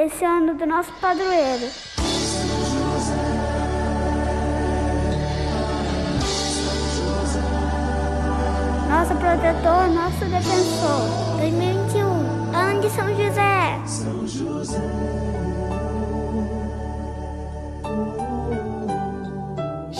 esse ano do nosso padroeiro. Nosso protetor, nosso defensor. 2021, ano de São José. São José.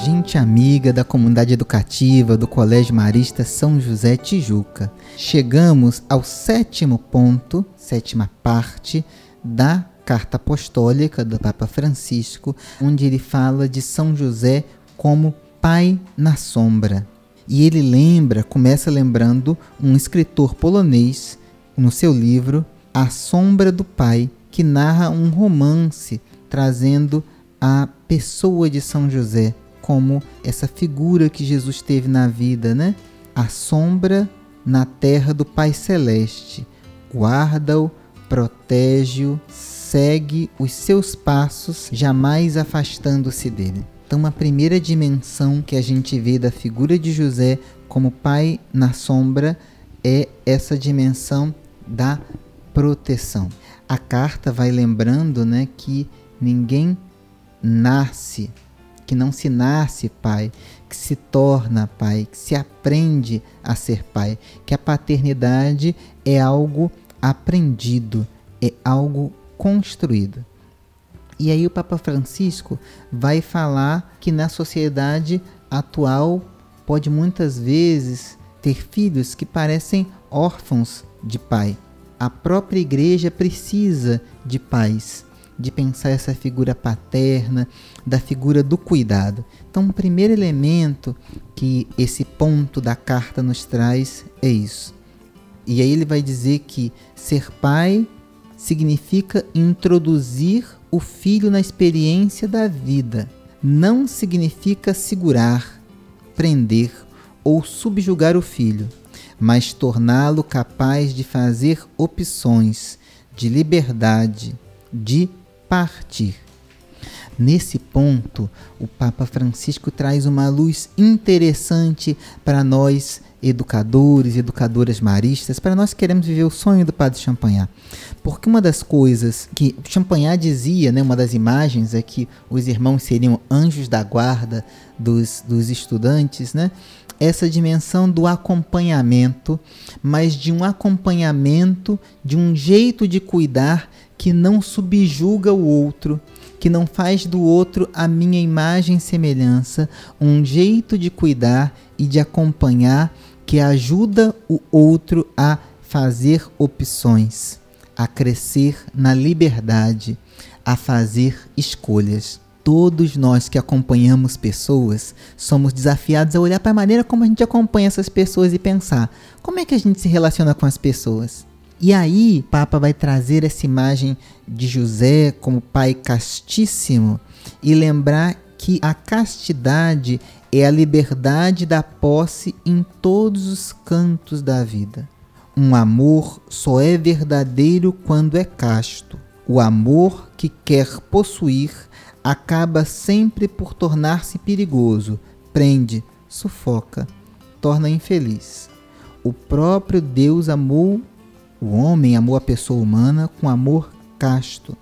gente amiga da comunidade educativa do Colégio Marista São José Tijuca. Chegamos ao sétimo ponto, sétima parte da carta apostólica do Papa Francisco, onde ele fala de São José como pai na sombra. E ele lembra, começa lembrando um escritor polonês no seu livro A Sombra do Pai, que narra um romance trazendo a pessoa de São José como essa figura que Jesus teve na vida, né? A sombra na terra do Pai Celeste. Guarda-o, protege-o, segue os seus passos, jamais afastando-se dele. Então, a primeira dimensão que a gente vê da figura de José como pai na sombra é essa dimensão da proteção. A carta vai lembrando né, que ninguém nasce que não se nasce pai, que se torna pai, que se aprende a ser pai, que a paternidade é algo aprendido, é algo construído. E aí o Papa Francisco vai falar que na sociedade atual pode muitas vezes ter filhos que parecem órfãos de pai. A própria igreja precisa de pais de pensar essa figura paterna, da figura do cuidado. Então, o primeiro elemento que esse ponto da carta nos traz é isso. E aí ele vai dizer que ser pai significa introduzir o filho na experiência da vida. Não significa segurar, prender ou subjugar o filho, mas torná-lo capaz de fazer opções de liberdade, de partir. Nesse ponto, o Papa Francisco traz uma luz interessante para nós, educadores educadoras maristas, para nós que queremos viver o sonho do Padre Champagnat. Porque uma das coisas que Champagnat dizia, né, uma das imagens é que os irmãos seriam anjos da guarda dos, dos estudantes, né? essa dimensão do acompanhamento, mas de um acompanhamento, de um jeito de cuidar que não subjuga o outro, que não faz do outro a minha imagem e semelhança, um jeito de cuidar e de acompanhar que ajuda o outro a fazer opções, a crescer na liberdade, a fazer escolhas. Todos nós que acompanhamos pessoas somos desafiados a olhar para a maneira como a gente acompanha essas pessoas e pensar: como é que a gente se relaciona com as pessoas? E aí, Papa vai trazer essa imagem de José como pai castíssimo e lembrar que a castidade é a liberdade da posse em todos os cantos da vida. Um amor só é verdadeiro quando é casto. O amor que quer possuir acaba sempre por tornar-se perigoso, prende, sufoca, torna infeliz. O próprio Deus amou o homem amou a pessoa humana com amor casto,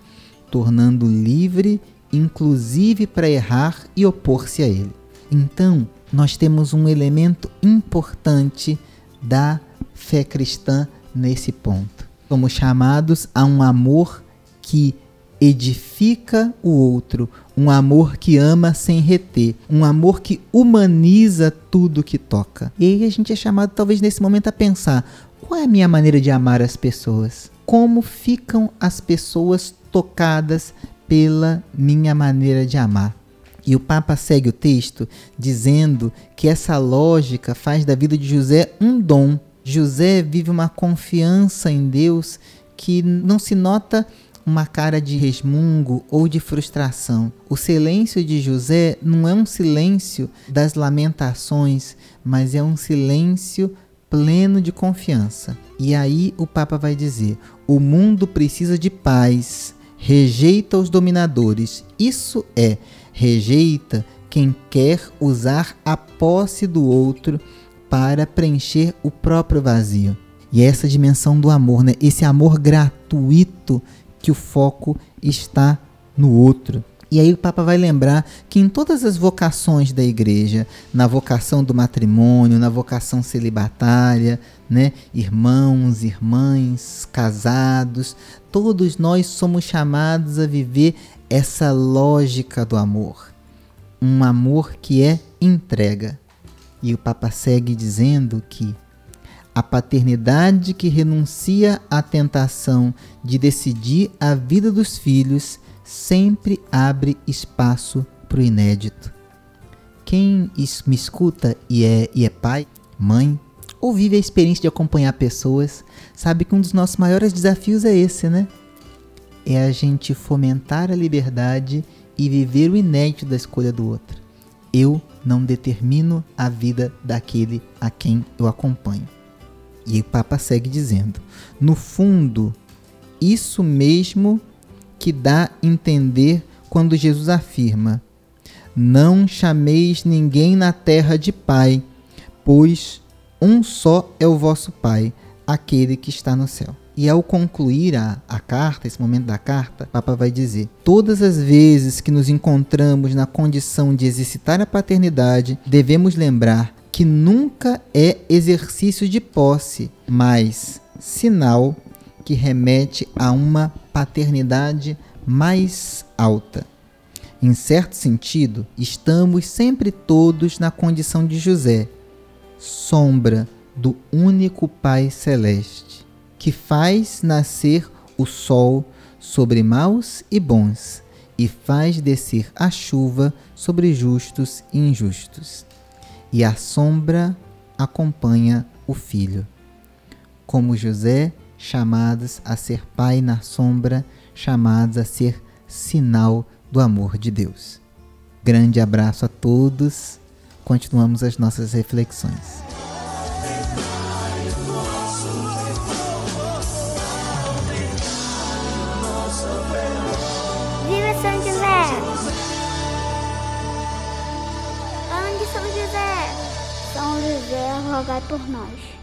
tornando livre, inclusive para errar e opor-se a ele. Então, nós temos um elemento importante da fé cristã nesse ponto. Somos chamados a um amor que edifica o outro, um amor que ama sem reter, um amor que humaniza tudo que toca. E aí a gente é chamado talvez nesse momento a pensar: qual é a minha maneira de amar as pessoas? Como ficam as pessoas tocadas pela minha maneira de amar? E o Papa segue o texto dizendo que essa lógica faz da vida de José um dom. José vive uma confiança em Deus que não se nota uma cara de resmungo ou de frustração. O silêncio de José não é um silêncio das lamentações, mas é um silêncio pleno de confiança. E aí o Papa vai dizer: o mundo precisa de paz, rejeita os dominadores. Isso é, rejeita quem quer usar a posse do outro para preencher o próprio vazio. E é essa dimensão do amor, né? esse amor gratuito que o foco está no outro. E aí o Papa vai lembrar que em todas as vocações da igreja, na vocação do matrimônio, na vocação celibatária, né, irmãos, irmãs, casados, todos nós somos chamados a viver essa lógica do amor. Um amor que é entrega. E o Papa segue dizendo que a paternidade que renuncia à tentação de decidir a vida dos filhos sempre abre espaço para o inédito. Quem me escuta e é, e é pai, mãe, ou vive a experiência de acompanhar pessoas, sabe que um dos nossos maiores desafios é esse, né? É a gente fomentar a liberdade e viver o inédito da escolha do outro. Eu não determino a vida daquele a quem eu acompanho. E o Papa segue dizendo: no fundo, isso mesmo que dá entender quando Jesus afirma: Não chameis ninguém na terra de Pai, pois um só é o vosso Pai, aquele que está no céu. E ao concluir a, a carta, esse momento da carta, o Papa vai dizer: Todas as vezes que nos encontramos na condição de exercitar a paternidade, devemos lembrar que nunca é exercício de posse, mas sinal que remete a uma paternidade mais alta. Em certo sentido, estamos sempre todos na condição de José, sombra do único Pai Celeste, que faz nascer o sol sobre maus e bons e faz descer a chuva sobre justos e injustos. E a sombra acompanha o filho. Como José, chamados a ser pai na sombra, chamados a ser sinal do amor de Deus. Grande abraço a todos. Continuamos as nossas reflexões. Viva São José! Ande São José! São José, rogai por nós.